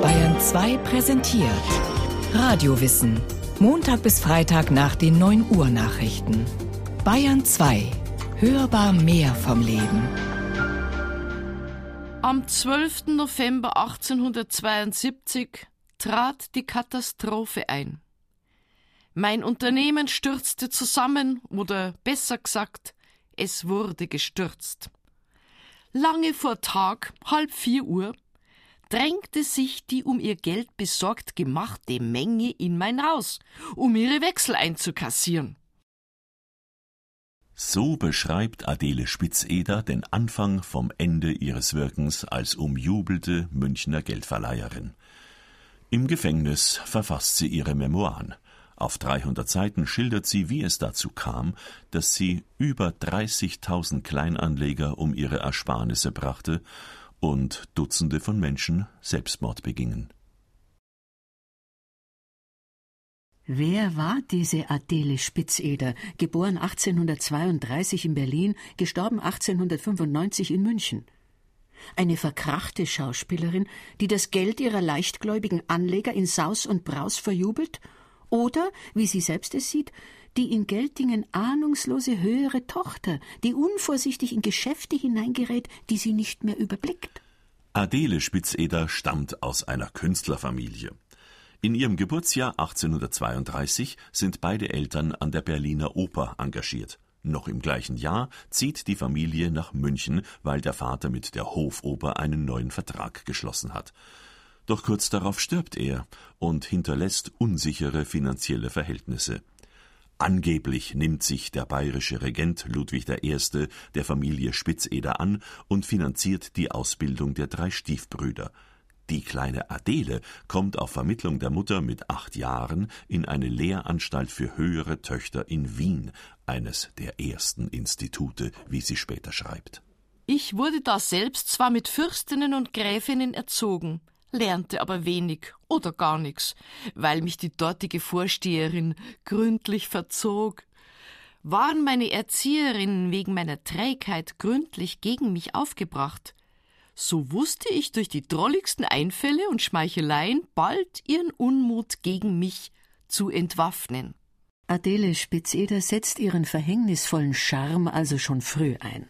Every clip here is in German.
Bayern 2 präsentiert Radiowissen. Montag bis Freitag nach den 9 Uhr Nachrichten. Bayern 2. Hörbar mehr vom Leben. Am 12. November 1872 trat die Katastrophe ein. Mein Unternehmen stürzte zusammen, oder besser gesagt, es wurde gestürzt. Lange vor Tag, halb vier Uhr, drängte sich die um ihr Geld besorgt gemachte Menge in mein Haus, um ihre Wechsel einzukassieren. So beschreibt Adele Spitzeder den Anfang vom Ende ihres Wirkens als umjubelte Münchner Geldverleiherin. Im Gefängnis verfasst sie ihre Memoiren. Auf 300 Seiten schildert sie, wie es dazu kam, dass sie über 30.000 Kleinanleger um ihre Ersparnisse brachte und Dutzende von Menschen Selbstmord begingen. Wer war diese Adele Spitzeder, geboren 1832 in Berlin, gestorben 1895 in München? Eine verkrachte Schauspielerin, die das Geld ihrer leichtgläubigen Anleger in Saus und Braus verjubelt? Oder, wie sie selbst es sieht, die in Geltingen ahnungslose höhere Tochter, die unvorsichtig in Geschäfte hineingerät, die sie nicht mehr überblickt? Adele Spitzeder stammt aus einer Künstlerfamilie. In ihrem Geburtsjahr 1832 sind beide Eltern an der Berliner Oper engagiert. Noch im gleichen Jahr zieht die Familie nach München, weil der Vater mit der Hofoper einen neuen Vertrag geschlossen hat. Doch kurz darauf stirbt er und hinterlässt unsichere finanzielle Verhältnisse. Angeblich nimmt sich der bayerische Regent Ludwig I. der Familie Spitzeder an und finanziert die Ausbildung der drei Stiefbrüder. Die kleine Adele kommt auf Vermittlung der Mutter mit acht Jahren in eine Lehranstalt für höhere Töchter in Wien, eines der ersten Institute, wie sie später schreibt. Ich wurde da selbst zwar mit Fürstinnen und Gräfinnen erzogen, lernte aber wenig oder gar nichts, weil mich die dortige Vorsteherin gründlich verzog. Waren meine Erzieherinnen wegen meiner Trägheit gründlich gegen mich aufgebracht, so wusste ich durch die drolligsten Einfälle und Schmeicheleien bald ihren Unmut gegen mich zu entwaffnen. Adele Spitzeder setzt ihren verhängnisvollen Charme also schon früh ein.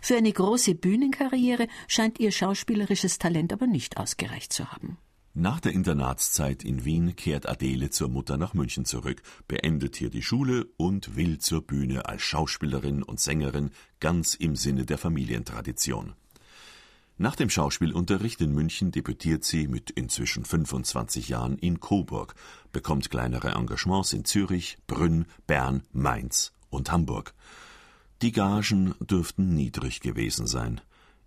Für eine große Bühnenkarriere scheint ihr schauspielerisches Talent aber nicht ausgereicht zu haben. Nach der Internatszeit in Wien kehrt Adele zur Mutter nach München zurück, beendet hier die Schule und will zur Bühne als Schauspielerin und Sängerin ganz im Sinne der Familientradition. Nach dem Schauspielunterricht in München debütiert sie mit inzwischen 25 Jahren in Coburg, bekommt kleinere Engagements in Zürich, Brünn, Bern, Mainz und Hamburg. Die Gagen dürften niedrig gewesen sein.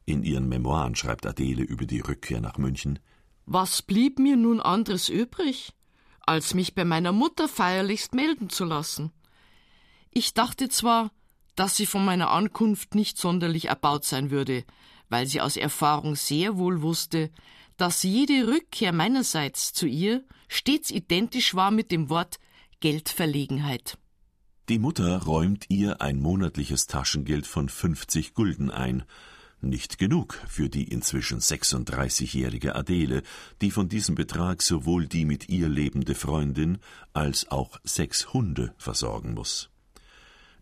In ihren Memoiren schreibt Adele über die Rückkehr nach München Was blieb mir nun anderes übrig, als mich bei meiner Mutter feierlichst melden zu lassen? Ich dachte zwar, dass sie von meiner Ankunft nicht sonderlich erbaut sein würde, weil sie aus Erfahrung sehr wohl wusste, dass jede Rückkehr meinerseits zu ihr stets identisch war mit dem Wort Geldverlegenheit. Die Mutter räumt ihr ein monatliches Taschengeld von 50 Gulden ein. Nicht genug für die inzwischen 36-jährige Adele, die von diesem Betrag sowohl die mit ihr lebende Freundin als auch sechs Hunde versorgen muss.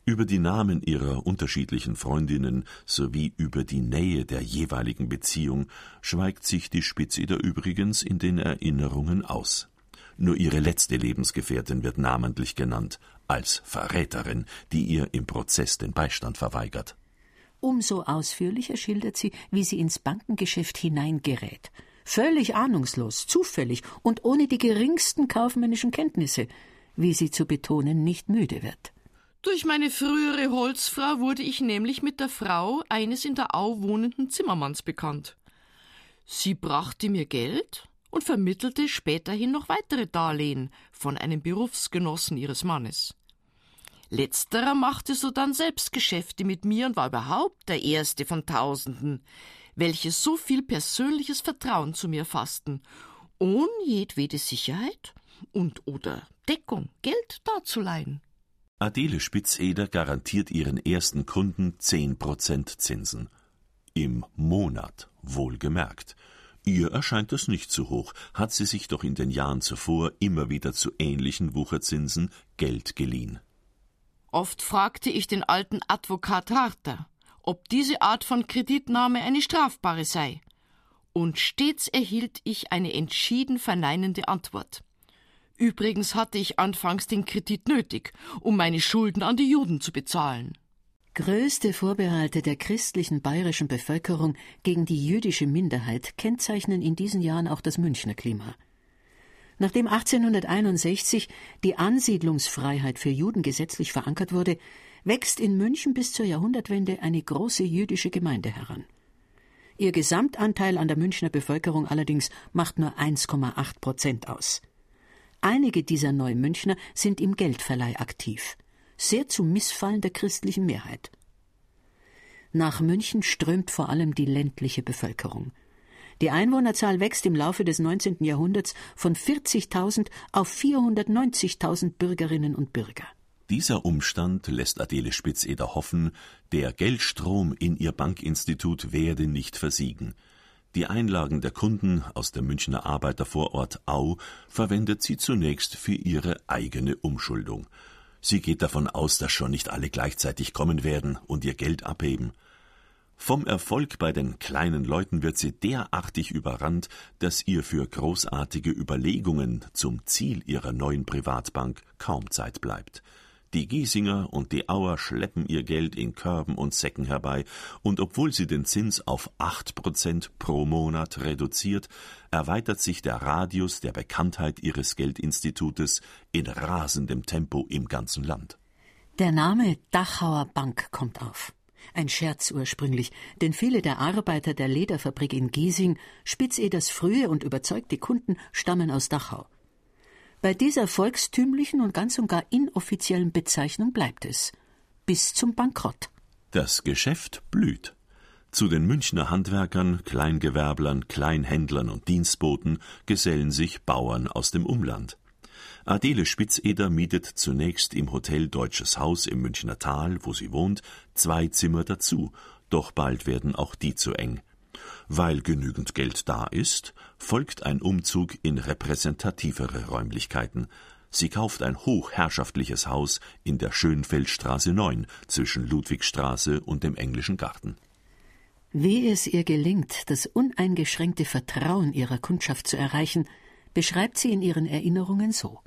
Über die Namen ihrer unterschiedlichen Freundinnen sowie über die Nähe der jeweiligen Beziehung schweigt sich die Spitzeder übrigens in den Erinnerungen aus. Nur ihre letzte Lebensgefährtin wird namentlich genannt, als Verräterin, die ihr im Prozess den Beistand verweigert. Umso ausführlicher schildert sie, wie sie ins Bankengeschäft hineingerät. Völlig ahnungslos, zufällig und ohne die geringsten kaufmännischen Kenntnisse, wie sie zu betonen nicht müde wird. Durch meine frühere Holzfrau wurde ich nämlich mit der Frau eines in der Au wohnenden Zimmermanns bekannt. Sie brachte mir Geld und vermittelte späterhin noch weitere Darlehen von einem Berufsgenossen ihres Mannes. Letzterer machte sodann selbst Geschäfte mit mir und war überhaupt der erste von Tausenden, welche so viel persönliches Vertrauen zu mir fassten, ohne jedwede Sicherheit und oder Deckung Geld darzuleihen. Adele Spitzeder garantiert ihren ersten Kunden 10% Zinsen. Im Monat, wohlgemerkt. Ihr erscheint das nicht zu hoch, hat sie sich doch in den Jahren zuvor immer wieder zu ähnlichen Wucherzinsen Geld geliehen. Oft fragte ich den alten Advokat Harter, ob diese Art von Kreditnahme eine strafbare sei. Und stets erhielt ich eine entschieden verneinende Antwort. Übrigens hatte ich anfangs den Kredit nötig, um meine Schulden an die Juden zu bezahlen. Größte Vorbehalte der christlichen bayerischen Bevölkerung gegen die jüdische Minderheit kennzeichnen in diesen Jahren auch das Münchner Klima. Nachdem 1861 die Ansiedlungsfreiheit für Juden gesetzlich verankert wurde, wächst in München bis zur Jahrhundertwende eine große jüdische Gemeinde heran. Ihr Gesamtanteil an der Münchner Bevölkerung allerdings macht nur 1,8 Prozent aus. Einige dieser Neumünchner sind im Geldverleih aktiv, sehr zum Missfallen der christlichen Mehrheit. Nach München strömt vor allem die ländliche Bevölkerung. Die Einwohnerzahl wächst im Laufe des 19. Jahrhunderts von 40.000 auf 490.000 Bürgerinnen und Bürger. Dieser Umstand lässt Adele Spitzeder hoffen, der Geldstrom in ihr Bankinstitut werde nicht versiegen. Die Einlagen der Kunden aus der Münchner Arbeitervorort Au verwendet sie zunächst für ihre eigene Umschuldung. Sie geht davon aus, dass schon nicht alle gleichzeitig kommen werden und ihr Geld abheben. Vom Erfolg bei den kleinen Leuten wird sie derartig überrannt, dass ihr für großartige Überlegungen zum Ziel ihrer neuen Privatbank kaum Zeit bleibt. Die Giesinger und die Auer schleppen ihr Geld in Körben und Säcken herbei, und obwohl sie den Zins auf acht Prozent pro Monat reduziert, erweitert sich der Radius der Bekanntheit ihres Geldinstitutes in rasendem Tempo im ganzen Land. Der Name Dachauer Bank kommt auf. Ein Scherz ursprünglich, denn viele der Arbeiter der Lederfabrik in Giesing, Spitzeders frühe und überzeugte Kunden, stammen aus Dachau. Bei dieser volkstümlichen und ganz und gar inoffiziellen Bezeichnung bleibt es. Bis zum Bankrott. Das Geschäft blüht. Zu den Münchner Handwerkern, Kleingewerblern, Kleinhändlern und Dienstboten gesellen sich Bauern aus dem Umland. Adele Spitzeder mietet zunächst im Hotel Deutsches Haus im Münchner Tal, wo sie wohnt, zwei Zimmer dazu, doch bald werden auch die zu eng. Weil genügend Geld da ist, folgt ein Umzug in repräsentativere Räumlichkeiten. Sie kauft ein hochherrschaftliches Haus in der Schönfeldstraße 9 zwischen Ludwigstraße und dem Englischen Garten. Wie es ihr gelingt, das uneingeschränkte Vertrauen ihrer Kundschaft zu erreichen, beschreibt sie in ihren Erinnerungen so.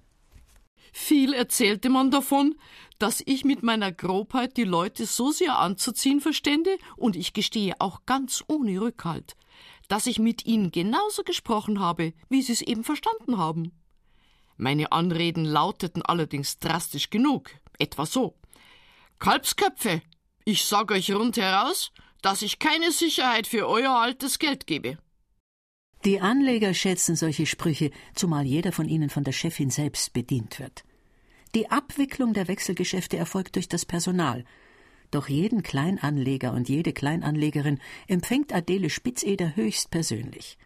Viel erzählte man davon, dass ich mit meiner Grobheit die Leute so sehr anzuziehen verstände, und ich gestehe auch ganz ohne Rückhalt, dass ich mit ihnen genauso gesprochen habe, wie sie es eben verstanden haben. Meine Anreden lauteten allerdings drastisch genug, etwa so Kalbsköpfe, ich sag euch rundheraus, dass ich keine Sicherheit für euer altes Geld gebe. Die Anleger schätzen solche Sprüche, zumal jeder von ihnen von der Chefin selbst bedient wird. Die Abwicklung der Wechselgeschäfte erfolgt durch das Personal. Doch jeden Kleinanleger und jede Kleinanlegerin empfängt Adele Spitzeder höchstpersönlich.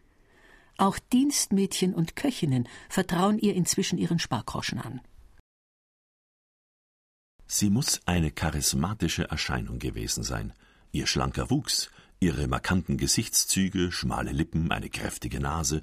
Auch Dienstmädchen und Köchinnen vertrauen ihr inzwischen ihren Spargroschen an. Sie muss eine charismatische Erscheinung gewesen sein. Ihr schlanker Wuchs, ihre markanten Gesichtszüge, schmale Lippen, eine kräftige Nase,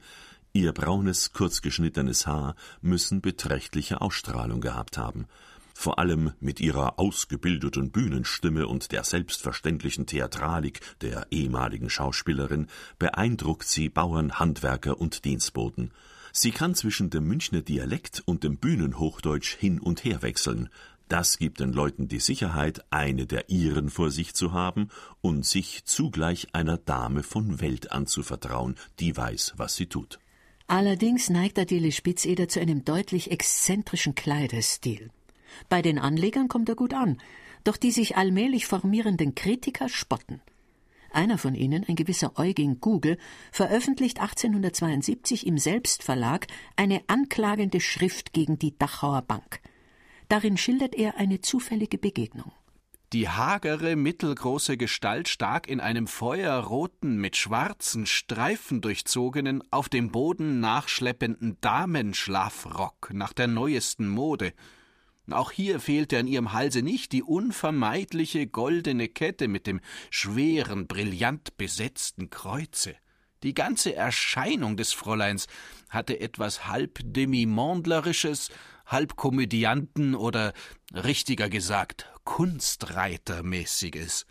ihr braunes, kurzgeschnittenes Haar müssen beträchtliche Ausstrahlung gehabt haben. Vor allem mit ihrer ausgebildeten Bühnenstimme und der selbstverständlichen Theatralik der ehemaligen Schauspielerin beeindruckt sie Bauern, Handwerker und Dienstboten. Sie kann zwischen dem Münchner Dialekt und dem Bühnenhochdeutsch hin und her wechseln, das gibt den Leuten die Sicherheit, eine der ihren vor sich zu haben und sich zugleich einer Dame von Welt anzuvertrauen, die weiß, was sie tut. Allerdings neigt Adele Spitzeder zu einem deutlich exzentrischen Kleiderstil. Bei den Anlegern kommt er gut an, doch die sich allmählich formierenden Kritiker spotten. Einer von ihnen, ein gewisser Eugen Google, veröffentlicht 1872 im Selbstverlag eine anklagende Schrift gegen die Dachauer Bank. Darin schildert er eine zufällige Begegnung. Die hagere, mittelgroße Gestalt stak in einem feuerroten, mit schwarzen Streifen durchzogenen, auf dem Boden nachschleppenden Damenschlafrock nach der neuesten Mode. Auch hier fehlte an ihrem Halse nicht die unvermeidliche goldene Kette mit dem schweren, brillant besetzten Kreuze. Die ganze Erscheinung des Fräuleins hatte etwas halb demimondlerisches, halb Komödianten oder richtiger gesagt Kunstreitermäßiges.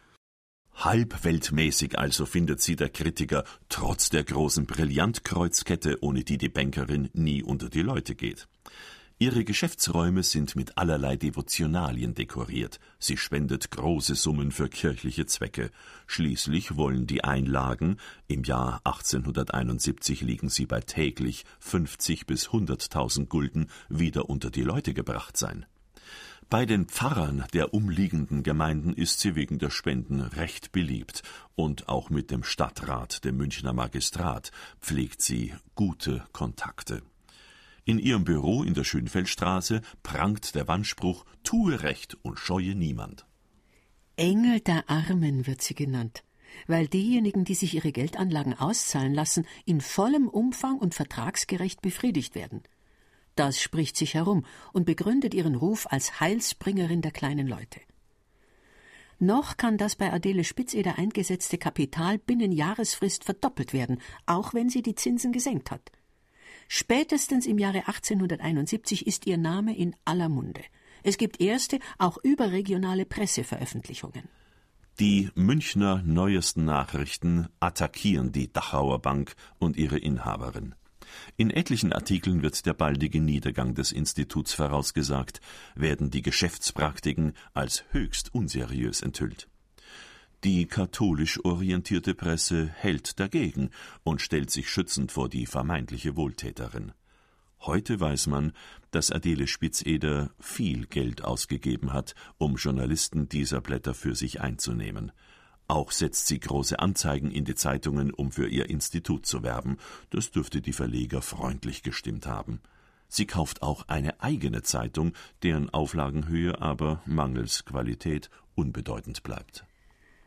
Halbweltmäßig also findet sie der Kritiker, trotz der großen Brillantkreuzkette, ohne die die Bankerin nie unter die Leute geht. Ihre Geschäftsräume sind mit allerlei Devotionalien dekoriert. Sie spendet große Summen für kirchliche Zwecke. Schließlich wollen die Einlagen, im Jahr 1871 liegen sie bei täglich 50 bis 100.000 Gulden, wieder unter die Leute gebracht sein. Bei den Pfarrern der umliegenden Gemeinden ist sie wegen der Spenden recht beliebt und auch mit dem Stadtrat, dem Münchner Magistrat, pflegt sie gute Kontakte. In ihrem Büro in der Schönfeldstraße prangt der Wandspruch Tue Recht und scheue niemand. Engel der Armen wird sie genannt, weil diejenigen, die sich ihre Geldanlagen auszahlen lassen, in vollem Umfang und vertragsgerecht befriedigt werden. Das spricht sich herum und begründet ihren Ruf als Heilsbringerin der kleinen Leute. Noch kann das bei Adele Spitzeder eingesetzte Kapital binnen Jahresfrist verdoppelt werden, auch wenn sie die Zinsen gesenkt hat. Spätestens im Jahre 1871 ist ihr Name in aller Munde. Es gibt erste, auch überregionale Presseveröffentlichungen. Die Münchner neuesten Nachrichten attackieren die Dachauer Bank und ihre Inhaberin. In etlichen Artikeln wird der baldige Niedergang des Instituts vorausgesagt, werden die Geschäftspraktiken als höchst unseriös enthüllt. Die katholisch orientierte Presse hält dagegen und stellt sich schützend vor die vermeintliche Wohltäterin. Heute weiß man, dass Adele Spitzeder viel Geld ausgegeben hat, um Journalisten dieser Blätter für sich einzunehmen. Auch setzt sie große Anzeigen in die Zeitungen, um für ihr Institut zu werben. Das dürfte die Verleger freundlich gestimmt haben. Sie kauft auch eine eigene Zeitung, deren Auflagenhöhe aber mangels Qualität unbedeutend bleibt.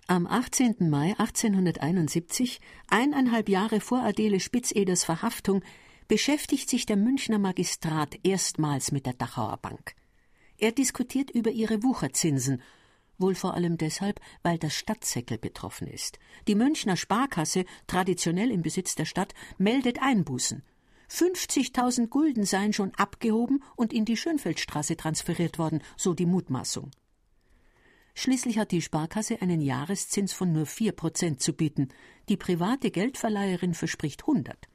Am 18. Mai 1871, eineinhalb Jahre vor Adele Spitzeders Verhaftung, beschäftigt sich der Münchner Magistrat erstmals mit der Dachauer Bank. Er diskutiert über ihre Wucherzinsen, wohl vor allem deshalb, weil das Stadtsäckel betroffen ist. Die Münchner Sparkasse, traditionell im Besitz der Stadt, meldet Einbußen. 50.000 Gulden seien schon abgehoben und in die Schönfeldstraße transferiert worden, so die Mutmaßung. Schließlich hat die Sparkasse einen Jahreszins von nur vier Prozent zu bieten. Die private Geldverleiherin verspricht 100.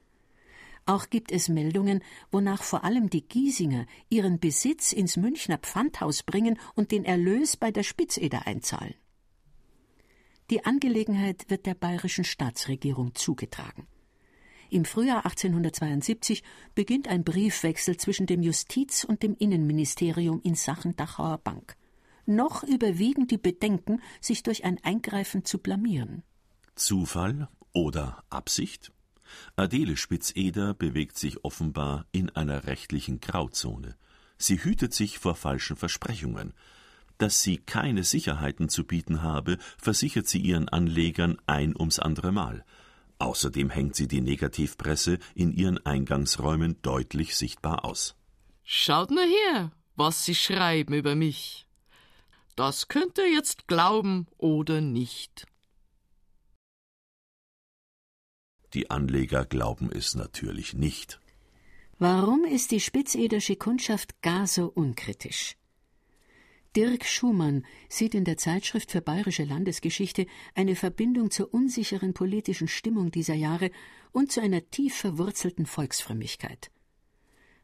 Auch gibt es Meldungen, wonach vor allem die Giesinger ihren Besitz ins Münchner Pfandhaus bringen und den Erlös bei der Spitzeder einzahlen. Die Angelegenheit wird der bayerischen Staatsregierung zugetragen. Im Frühjahr 1872 beginnt ein Briefwechsel zwischen dem Justiz- und dem Innenministerium in Sachen Dachauer Bank noch überwiegen die Bedenken, sich durch ein Eingreifen zu blamieren. Zufall oder Absicht? Adele Spitzeder bewegt sich offenbar in einer rechtlichen Grauzone. Sie hütet sich vor falschen Versprechungen. Dass sie keine Sicherheiten zu bieten habe, versichert sie ihren Anlegern ein ums andere Mal. Außerdem hängt sie die Negativpresse in ihren Eingangsräumen deutlich sichtbar aus. Schaut nur her, was sie schreiben über mich. Das könnt ihr jetzt glauben oder nicht. Die Anleger glauben es natürlich nicht. Warum ist die spitzedersche Kundschaft gar so unkritisch? Dirk Schumann sieht in der Zeitschrift für bayerische Landesgeschichte eine Verbindung zur unsicheren politischen Stimmung dieser Jahre und zu einer tief verwurzelten Volksfrömmigkeit.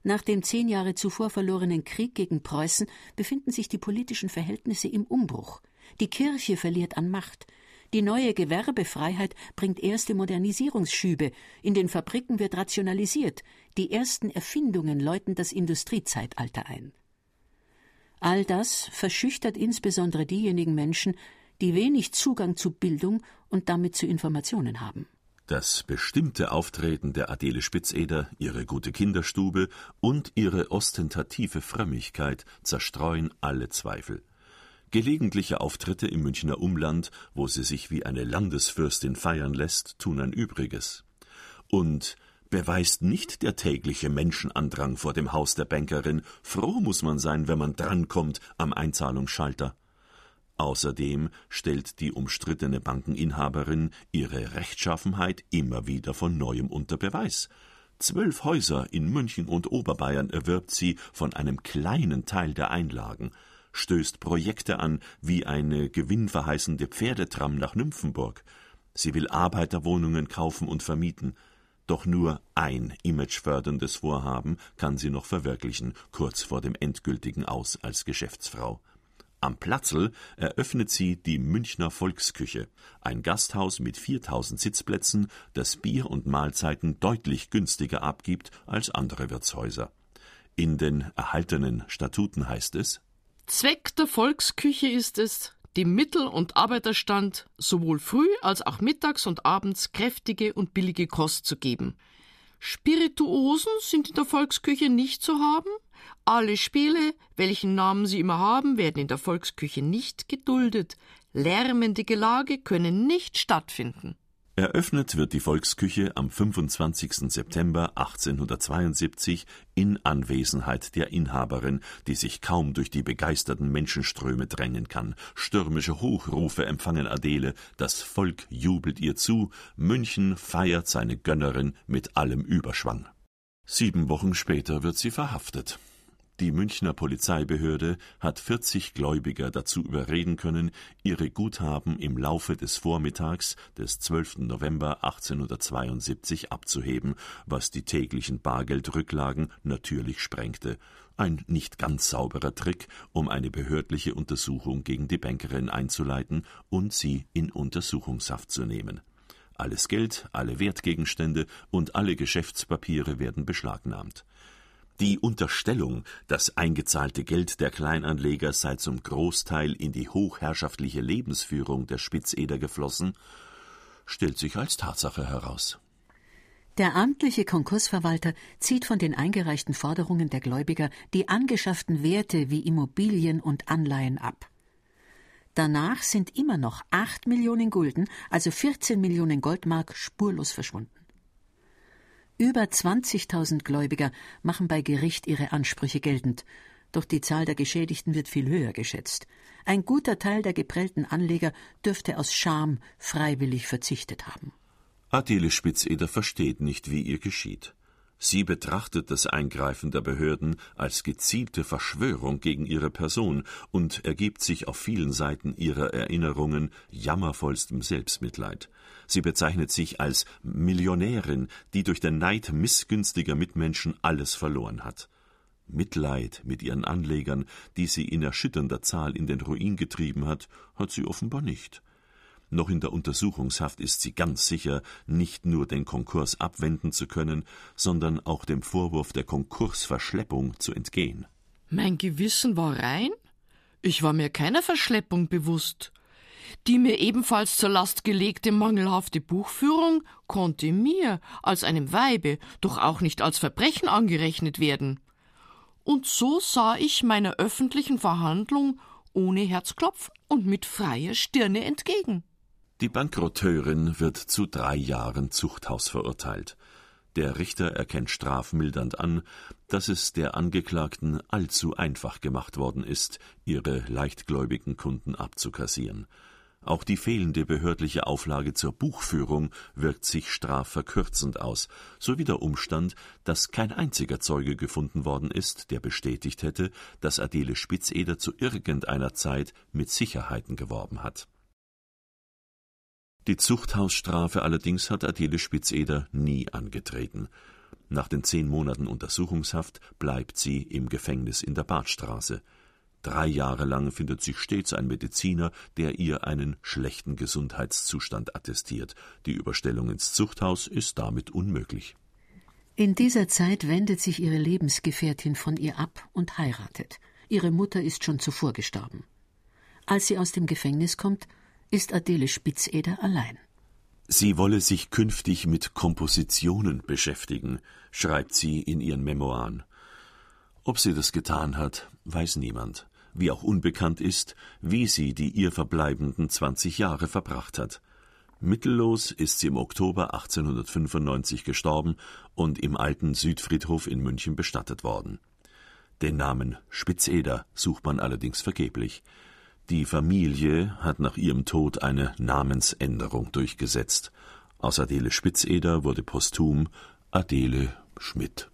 Nach dem zehn Jahre zuvor verlorenen Krieg gegen Preußen befinden sich die politischen Verhältnisse im Umbruch. Die Kirche verliert an Macht. Die neue Gewerbefreiheit bringt erste Modernisierungsschübe. In den Fabriken wird rationalisiert. Die ersten Erfindungen läuten das Industriezeitalter ein. All das verschüchtert insbesondere diejenigen Menschen, die wenig Zugang zu Bildung und damit zu Informationen haben. Das bestimmte Auftreten der Adele Spitzeder, ihre gute Kinderstube und ihre ostentative Frömmigkeit zerstreuen alle Zweifel. Gelegentliche Auftritte im Münchner Umland, wo sie sich wie eine Landesfürstin feiern lässt, tun ein Übriges. Und beweist nicht der tägliche Menschenandrang vor dem Haus der Bankerin, froh muss man sein, wenn man drankommt am Einzahlungsschalter. Außerdem stellt die umstrittene Bankeninhaberin ihre Rechtschaffenheit immer wieder von neuem unter Beweis. Zwölf Häuser in München und Oberbayern erwirbt sie von einem kleinen Teil der Einlagen, stößt Projekte an wie eine gewinnverheißende Pferdetram nach Nymphenburg. Sie will Arbeiterwohnungen kaufen und vermieten. Doch nur ein imageförderndes Vorhaben kann sie noch verwirklichen, kurz vor dem endgültigen Aus als Geschäftsfrau. Am Platzl eröffnet sie die Münchner Volksküche, ein Gasthaus mit 4000 Sitzplätzen, das Bier und Mahlzeiten deutlich günstiger abgibt als andere Wirtshäuser. In den erhaltenen Statuten heißt es Zweck der Volksküche ist es, dem Mittel- und Arbeiterstand sowohl früh als auch mittags und abends kräftige und billige Kost zu geben. Spirituosen sind in der Volksküche nicht zu haben, alle Spiele, welchen Namen sie immer haben, werden in der Volksküche nicht geduldet. Lärmende Gelage können nicht stattfinden. Eröffnet wird die Volksküche am 25. September 1872 in Anwesenheit der Inhaberin, die sich kaum durch die begeisterten Menschenströme drängen kann. Stürmische Hochrufe empfangen Adele, das Volk jubelt ihr zu, München feiert seine Gönnerin mit allem Überschwang. Sieben Wochen später wird sie verhaftet. Die Münchner Polizeibehörde hat 40 Gläubiger dazu überreden können, ihre Guthaben im Laufe des Vormittags des 12. November 1872 abzuheben, was die täglichen Bargeldrücklagen natürlich sprengte. Ein nicht ganz sauberer Trick, um eine behördliche Untersuchung gegen die Bankerin einzuleiten und sie in Untersuchungshaft zu nehmen. Alles Geld, alle Wertgegenstände und alle Geschäftspapiere werden beschlagnahmt. Die Unterstellung, das eingezahlte Geld der Kleinanleger sei zum Großteil in die hochherrschaftliche Lebensführung der Spitzeder geflossen, stellt sich als Tatsache heraus. Der amtliche Konkursverwalter zieht von den eingereichten Forderungen der Gläubiger die angeschafften Werte wie Immobilien und Anleihen ab. Danach sind immer noch acht Millionen Gulden, also 14 Millionen Goldmark, spurlos verschwunden. Über 20.000 Gläubiger machen bei Gericht ihre Ansprüche geltend, doch die Zahl der Geschädigten wird viel höher geschätzt. Ein guter Teil der geprellten Anleger dürfte aus Scham freiwillig verzichtet haben. Adele Spitzeder versteht nicht, wie ihr geschieht. Sie betrachtet das Eingreifen der Behörden als gezielte Verschwörung gegen ihre Person und ergibt sich auf vielen Seiten ihrer Erinnerungen jammervollstem Selbstmitleid. Sie bezeichnet sich als Millionärin, die durch den Neid missgünstiger Mitmenschen alles verloren hat. Mitleid mit ihren Anlegern, die sie in erschütternder Zahl in den Ruin getrieben hat, hat sie offenbar nicht. Noch in der Untersuchungshaft ist sie ganz sicher, nicht nur den Konkurs abwenden zu können, sondern auch dem Vorwurf der Konkursverschleppung zu entgehen. Mein Gewissen war rein? Ich war mir keiner Verschleppung bewusst. Die mir ebenfalls zur Last gelegte mangelhafte Buchführung konnte mir als einem Weibe doch auch nicht als Verbrechen angerechnet werden. Und so sah ich meiner öffentlichen Verhandlung ohne Herzklopfen und mit freier Stirne entgegen. Die Bankrotteurin wird zu drei Jahren Zuchthaus verurteilt. Der Richter erkennt strafmildernd an, dass es der Angeklagten allzu einfach gemacht worden ist, ihre leichtgläubigen Kunden abzukassieren. Auch die fehlende behördliche Auflage zur Buchführung wirkt sich strafverkürzend aus, sowie der Umstand, dass kein einziger Zeuge gefunden worden ist, der bestätigt hätte, dass Adele Spitzeder zu irgendeiner Zeit mit Sicherheiten geworben hat. Die Zuchthausstrafe allerdings hat Adele Spitzeder nie angetreten. Nach den zehn Monaten Untersuchungshaft bleibt sie im Gefängnis in der Badstraße. Drei Jahre lang findet sich stets ein Mediziner, der ihr einen schlechten Gesundheitszustand attestiert. Die Überstellung ins Zuchthaus ist damit unmöglich. In dieser Zeit wendet sich ihre Lebensgefährtin von ihr ab und heiratet. Ihre Mutter ist schon zuvor gestorben. Als sie aus dem Gefängnis kommt, ist Adele Spitzeder allein. Sie wolle sich künftig mit Kompositionen beschäftigen, schreibt sie in ihren Memoiren. Ob sie das getan hat, weiß niemand wie auch unbekannt ist, wie sie die ihr verbleibenden zwanzig Jahre verbracht hat. Mittellos ist sie im Oktober 1895 gestorben und im alten Südfriedhof in München bestattet worden. Den Namen Spitzeder sucht man allerdings vergeblich. Die Familie hat nach ihrem Tod eine Namensänderung durchgesetzt. Aus Adele Spitzeder wurde posthum Adele Schmidt